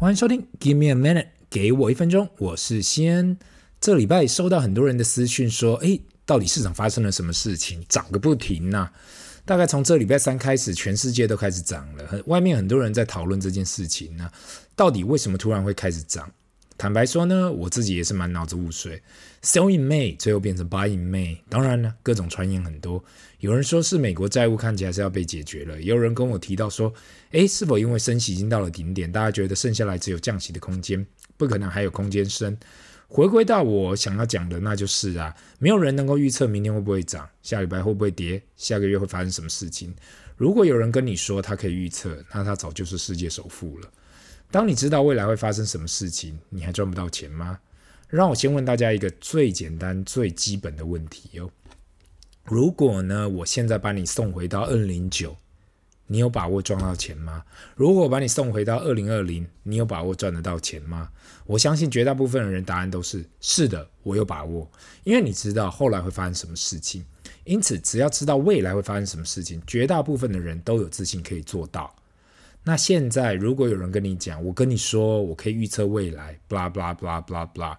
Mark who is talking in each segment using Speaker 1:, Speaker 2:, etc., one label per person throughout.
Speaker 1: 欢迎收听，Give me a minute，给我一分钟，我是先。这礼拜收到很多人的私讯，说，哎，到底市场发生了什么事情，涨个不停呐？大概从这礼拜三开始，全世界都开始涨了，外面很多人在讨论这件事情呢，到底为什么突然会开始涨？坦白说呢，我自己也是满脑子雾水。Sell in May，最后变成 Buy in May。当然呢，各种传言很多。有人说是美国债务看起来是要被解决了，也有人跟我提到说，诶，是否因为升息已经到了顶点，大家觉得剩下来只有降息的空间，不可能还有空间升。回归到我想要讲的，那就是啊，没有人能够预测明天会不会涨，下礼拜会不会跌，下个月会发生什么事情。如果有人跟你说他可以预测，那他早就是世界首富了。当你知道未来会发生什么事情，你还赚不到钱吗？让我先问大家一个最简单、最基本的问题哦。如果呢，我现在把你送回到二零九，你有把握赚到钱吗？如果把你送回到二零二零，你有把握赚得到钱吗？我相信绝大部分的人答案都是是的，我有把握，因为你知道后来会发生什么事情。因此，只要知道未来会发生什么事情，绝大部分的人都有自信可以做到。那现在，如果有人跟你讲，我跟你说，我可以预测未来，blah blah blah blah blah，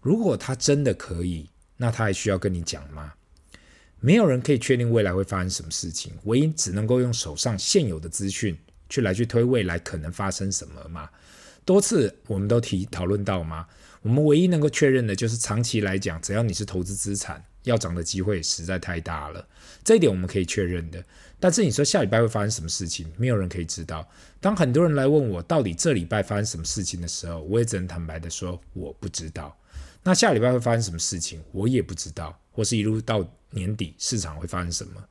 Speaker 1: 如果他真的可以，那他还需要跟你讲吗？没有人可以确定未来会发生什么事情，唯一只能够用手上现有的资讯去来去推未来可能发生什么嘛。多次我们都提讨论到吗，我们唯一能够确认的就是长期来讲，只要你是投资资产，要涨的机会实在太大了，这一点我们可以确认的。但是你说下礼拜会发生什么事情，没有人可以知道。当很多人来问我到底这礼拜发生什么事情的时候，我也只能坦白的说我不知道。那下礼拜会发生什么事情，我也不知道。或是一路到年底市场会发生什么？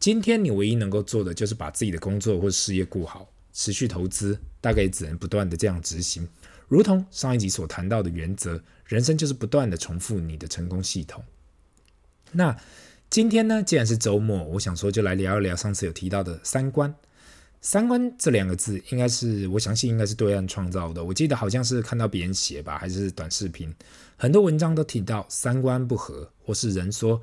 Speaker 1: 今天你唯一能够做的就是把自己的工作或事业顾好，持续投资，大概也只能不断的这样执行。如同上一集所谈到的原则，人生就是不断的重复你的成功系统。那。今天呢，既然是周末，我想说就来聊一聊上次有提到的三观。三观这两个字，应该是我相信应该是对岸创造的。我记得好像是看到别人写吧，还是短视频，很多文章都提到三观不合，或是人说，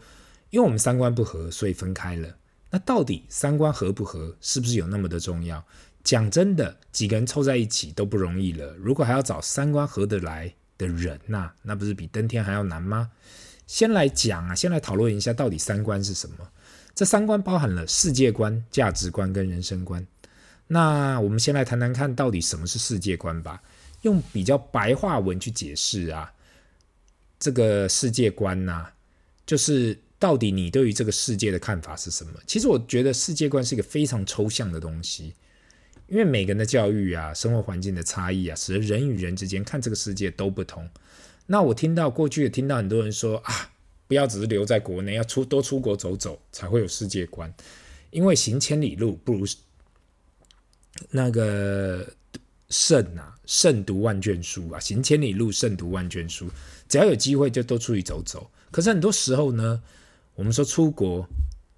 Speaker 1: 因为我们三观不合，所以分开了。那到底三观合不合，是不是有那么的重要？讲真的，几个人凑在一起都不容易了，如果还要找三观合得来的人呐，那不是比登天还要难吗？先来讲啊，先来讨论一下到底三观是什么？这三观包含了世界观、价值观跟人生观。那我们先来谈谈看到底什么是世界观吧。用比较白话文去解释啊，这个世界观呐、就是到底你对于这个世界的看法是什么？其实我觉得世界观是一个非常抽象的东西，因为每个人的教育啊、生活环境的差异啊，使得人与人之间看这个世界都不同。那我听到过去也听到很多人说啊，不要只是留在国内，要出多出国走走才会有世界观，因为行千里路不如那个胜啊，胜读万卷书啊，行千里路胜读万卷书，只要有机会就多出去走走。可是很多时候呢，我们说出国，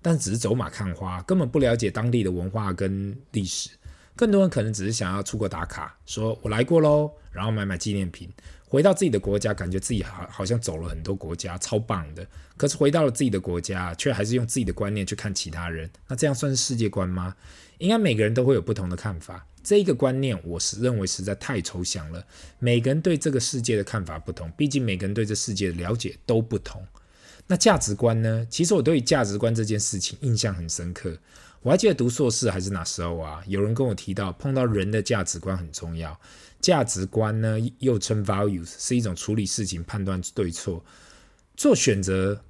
Speaker 1: 但只是走马看花，根本不了解当地的文化跟历史。更多人可能只是想要出国打卡，说我来过喽，然后买买纪念品。回到自己的国家，感觉自己好好像走了很多国家，超棒的。可是回到了自己的国家，却还是用自己的观念去看其他人。那这样算是世界观吗？应该每个人都会有不同的看法。这一个观念，我是认为实在太抽象了。每个人对这个世界的看法不同，毕竟每个人对这世界的了解都不同。那价值观呢？其实我对于价值观这件事情印象很深刻。我还记得读硕士还是哪时候啊？有人跟我提到，碰到人的价值观很重要。价值观呢，又称 values，是一种处理事情、判断对错、做选择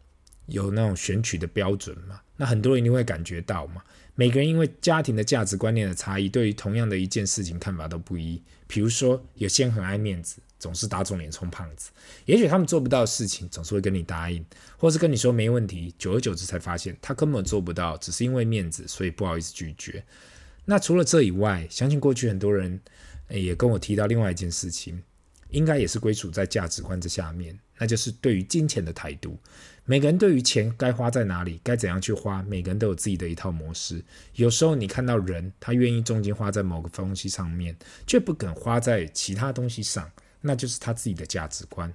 Speaker 1: 有那种选取的标准嘛？那很多人一定会感觉到嘛，每个人因为家庭的价值观念的差异，对于同样的一件事情看法都不一。比如说，有些人很爱面子，总是打肿脸充胖子。也许他们做不到的事情，总是会跟你答应，或是跟你说没问题。久而久之才发现，他根本做不到，只是因为面子，所以不好意思拒绝。那除了这以外，相信过去很多人。也跟我提到另外一件事情，应该也是归属在价值观这下面，那就是对于金钱的态度。每个人对于钱该花在哪里，该怎样去花，每个人都有自己的一套模式。有时候你看到人，他愿意重金花在某个东西上面，却不肯花在其他东西上，那就是他自己的价值观。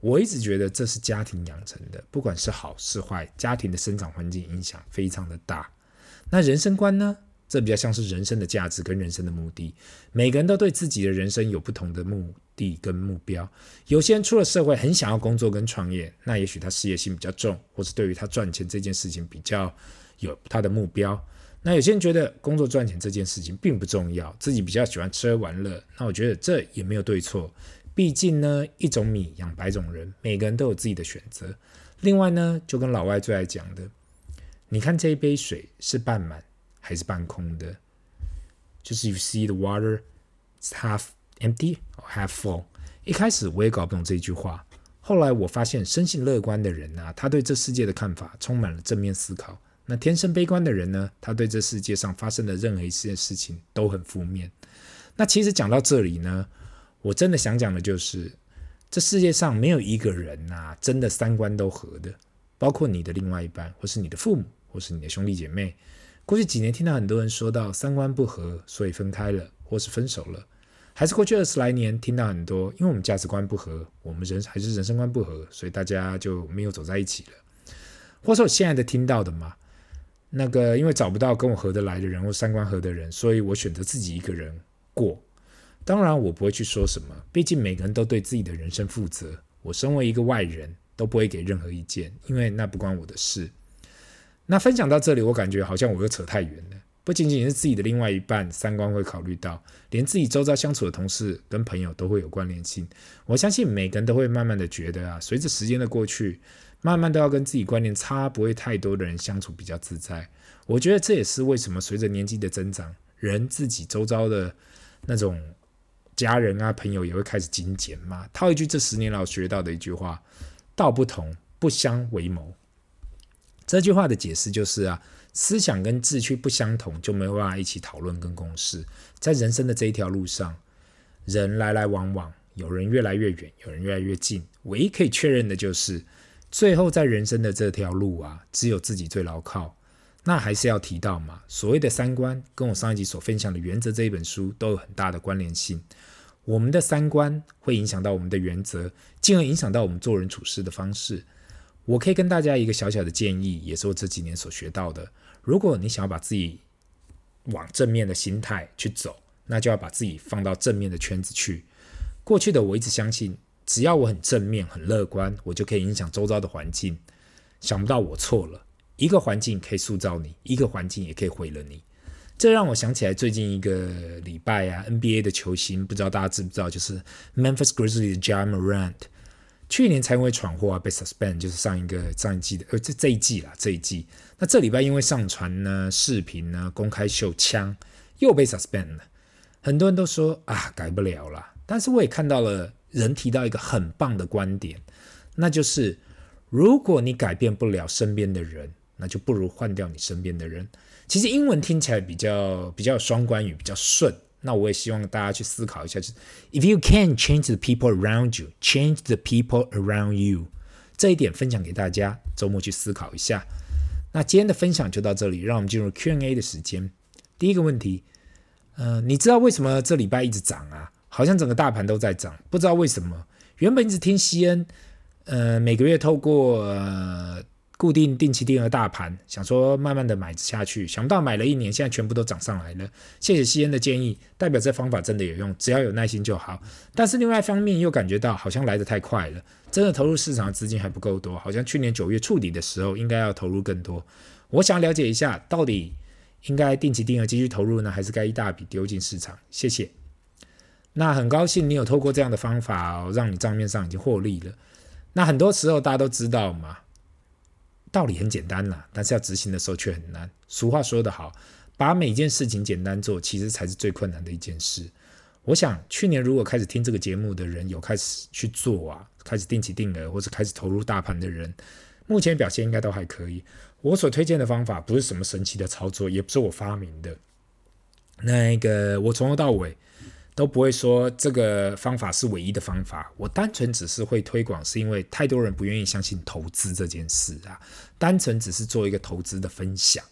Speaker 1: 我一直觉得这是家庭养成的，不管是好是坏，家庭的生长环境影响非常的大。那人生观呢？这比较像是人生的价值跟人生的目的。每个人都对自己的人生有不同的目的跟目标。有些人出了社会很想要工作跟创业，那也许他事业心比较重，或是对于他赚钱这件事情比较有他的目标。那有些人觉得工作赚钱这件事情并不重要，自己比较喜欢吃喝玩乐。那我觉得这也没有对错，毕竟呢，一种米养百种人，每个人都有自己的选择。另外呢，就跟老外最爱讲的，你看这一杯水是半满还是半空的？就是 you see the water is half empty or half full。一开始我也搞不懂这句话，后来我发现，生性乐观的人啊，他对这世界的看法充满了正面思考。那天生悲观的人呢？他对这世界上发生的任何一件事情都很负面。那其实讲到这里呢，我真的想讲的就是，这世界上没有一个人呐、啊，真的三观都合的，包括你的另外一半，或是你的父母，或是你的兄弟姐妹。过去几年听到很多人说到三观不合，所以分开了，或是分手了。还是过去二十来年听到很多，因为我们价值观不合，我们人还是人生观不合，所以大家就没有走在一起了。或是我现在的听到的嘛。那个，因为找不到跟我合得来的人或三观合的人，所以我选择自己一个人过。当然，我不会去说什么，毕竟每个人都对自己的人生负责。我身为一个外人，都不会给任何意见，因为那不关我的事。那分享到这里，我感觉好像我又扯太远了。不仅仅是自己的另外一半三观会考虑到，连自己周遭相处的同事跟朋友都会有关联性。我相信每个人都会慢慢的觉得啊，随着时间的过去。慢慢都要跟自己观念差不会太多的人相处比较自在，我觉得这也是为什么随着年纪的增长，人自己周遭的那种家人啊朋友也会开始精简嘛。套一句这十年老学到的一句话：道不同不相为谋。这句话的解释就是啊，思想跟志趣不相同就没有办法一起讨论跟共事。在人生的这一条路上，人来来往往，有人越来越远，有人越来越近，唯一可以确认的就是。最后，在人生的这条路啊，只有自己最牢靠。那还是要提到嘛，所谓的三观，跟我上一集所分享的《原则》这一本书都有很大的关联性。我们的三观会影响到我们的原则，进而影响到我们做人处事的方式。我可以跟大家一个小小的建议，也是我这几年所学到的。如果你想要把自己往正面的心态去走，那就要把自己放到正面的圈子去。过去的我一直相信。只要我很正面、很乐观，我就可以影响周遭的环境。想不到我错了，一个环境可以塑造你，一个环境也可以毁了你。这让我想起来最近一个礼拜啊，NBA 的球星，不知道大家知不知道，就是 Memphis Grizzlies 的 Ja Morant，去年才因为闯祸啊被 suspend，就是上一个上一季的，呃，这这一季啦，这一季。那这礼拜因为上传呢视频呢公开秀枪，又被 suspend 了。很多人都说啊改不了了，但是我也看到了。人提到一个很棒的观点，那就是如果你改变不了身边的人，那就不如换掉你身边的人。其实英文听起来比较比较双关语，比较顺。那我也希望大家去思考一下，就是 If you can change the people around you, change the people around you。这一点分享给大家，周末去思考一下。那今天的分享就到这里，让我们进入 Q&A 的时间。第一个问题，呃，你知道为什么这礼拜一直涨啊？好像整个大盘都在涨，不知道为什么。原本一直听西恩，呃，每个月透过固定定期定额大盘，想说慢慢的买下去，想不到买了一年，现在全部都涨上来了。谢谢西恩的建议，代表这方法真的有用，只要有耐心就好。但是另外一方面又感觉到好像来得太快了，真的投入市场的资金还不够多，好像去年九月触底的时候应该要投入更多。我想了解一下，到底应该定期定额继续投入呢，还是该一大笔丢进市场？谢谢。那很高兴你有透过这样的方法，让你账面上已经获利了。那很多时候大家都知道嘛，道理很简单啦，但是要执行的时候却很难。俗话说得好，把每件事情简单做，其实才是最困难的一件事。我想去年如果开始听这个节目的人有开始去做啊，开始定期定额或者开始投入大盘的人，目前表现应该都还可以。我所推荐的方法不是什么神奇的操作，也不是我发明的。那个我从头到尾。都不会说这个方法是唯一的方法，我单纯只是会推广，是因为太多人不愿意相信投资这件事啊，单纯只是做一个投资的分享，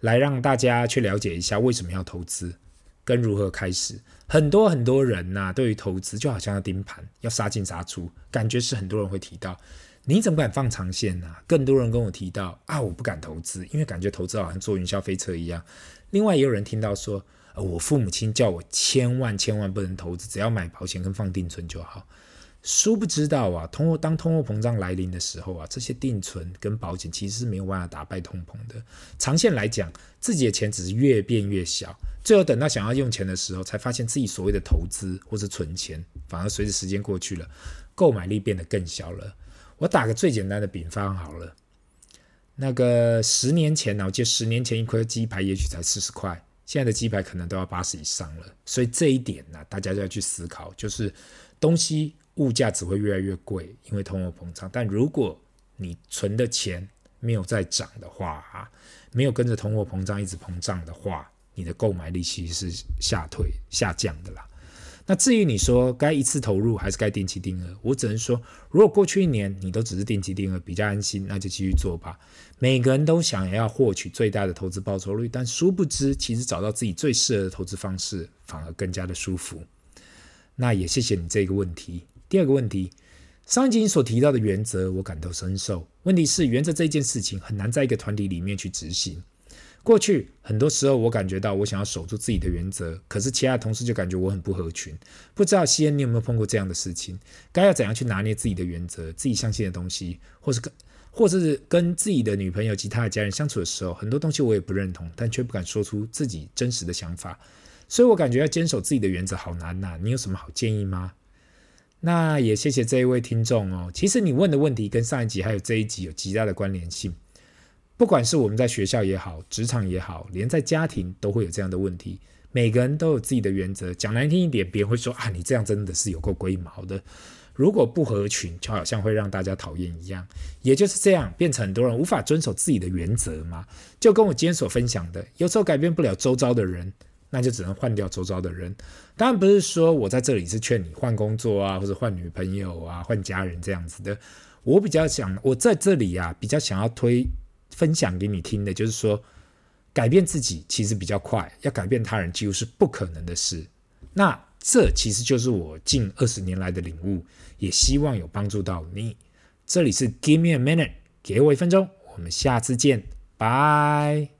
Speaker 1: 来让大家去了解一下为什么要投资，跟如何开始。很多很多人呐、对于投资就好像要盯盘，要杀进杀出，感觉是很多人会提到。你怎么敢放长线呢、更多人跟我提到啊，我不敢投资，因为感觉投资好像坐云霄飞车一样。另外也有人听到说，我父母亲叫我千万千万不能投资，只要买保险跟放定存就好。殊不知道啊，通货当通货膨胀来临的时候啊，这些定存跟保险其实是没有办法打败通膨的。长线来讲，自己的钱只是越变越小，最后等到想要用钱的时候，才发现自己所谓的投资或是存钱，反而随着时间过去了，购买力变得更小了。我打个最简单的比方好了，那个十年前呢，我记得十年前一块鸡排也许才四十块，现在的鸡排可能都要八十以上了。所以这一点呢，大家就要去思考，就是东西物价只会越来越贵，因为通货膨胀。但如果你存的钱没有再涨的话，没有跟着通货膨胀一直膨胀的话，你的购买力其实是下退下降的啦。那至于你说该一次投入还是该定期定额，我只能说，如果过去一年你都只是定期定额比较安心，那就继续做吧。每个人都想要获取最大的投资报酬率，但殊不知，其实找到自己最适合的投资方式反而更加的舒服。那也谢谢你这个问题。第二个问题，上一集你所提到的原则，我感同身受。问题是，原则这件事情很难在一个团体里面去执行。过去很多时候，我感觉到我想要守住自己的原则，可是其他同事就感觉我很不合群。不知道西恩，你有没有碰过这样的事情？该要怎样去拿捏自己的原则、自己相信的东西，或是跟，或者是跟自己的女朋友、其他的家人相处的时候，很多东西我也不认同，但却不敢说出自己真实的想法。所以我感觉要坚守自己的原则好难呐。你有什么好建议吗？那也谢谢这一位听众哦。其实你问的问题跟上一集还有这一集有极大的关联性。不管是我们在学校也好，职场也好，连在家庭都会有这样的问题。每个人都有自己的原则，讲难听一点，别人会说啊，你这样真的是有够龟毛的。如果不合群，就好像会让大家讨厌一样。也就是这样，变成很多人无法遵守自己的原则嘛。就跟我今天所分享的，有时候改变不了周遭的人，那就只能换掉周遭的人。当然不是说我在这里是劝你换工作啊，或者换女朋友啊，换家人这样子的。我比较想，我在这里啊，比较想要推。分享给你听的，就是说，改变自己其实比较快，要改变他人几乎是不可能的事。那这其实就是我近二十年来的领悟，也希望有帮助到你。这里是 Give me a minute，给我一分钟，我们下次见，拜。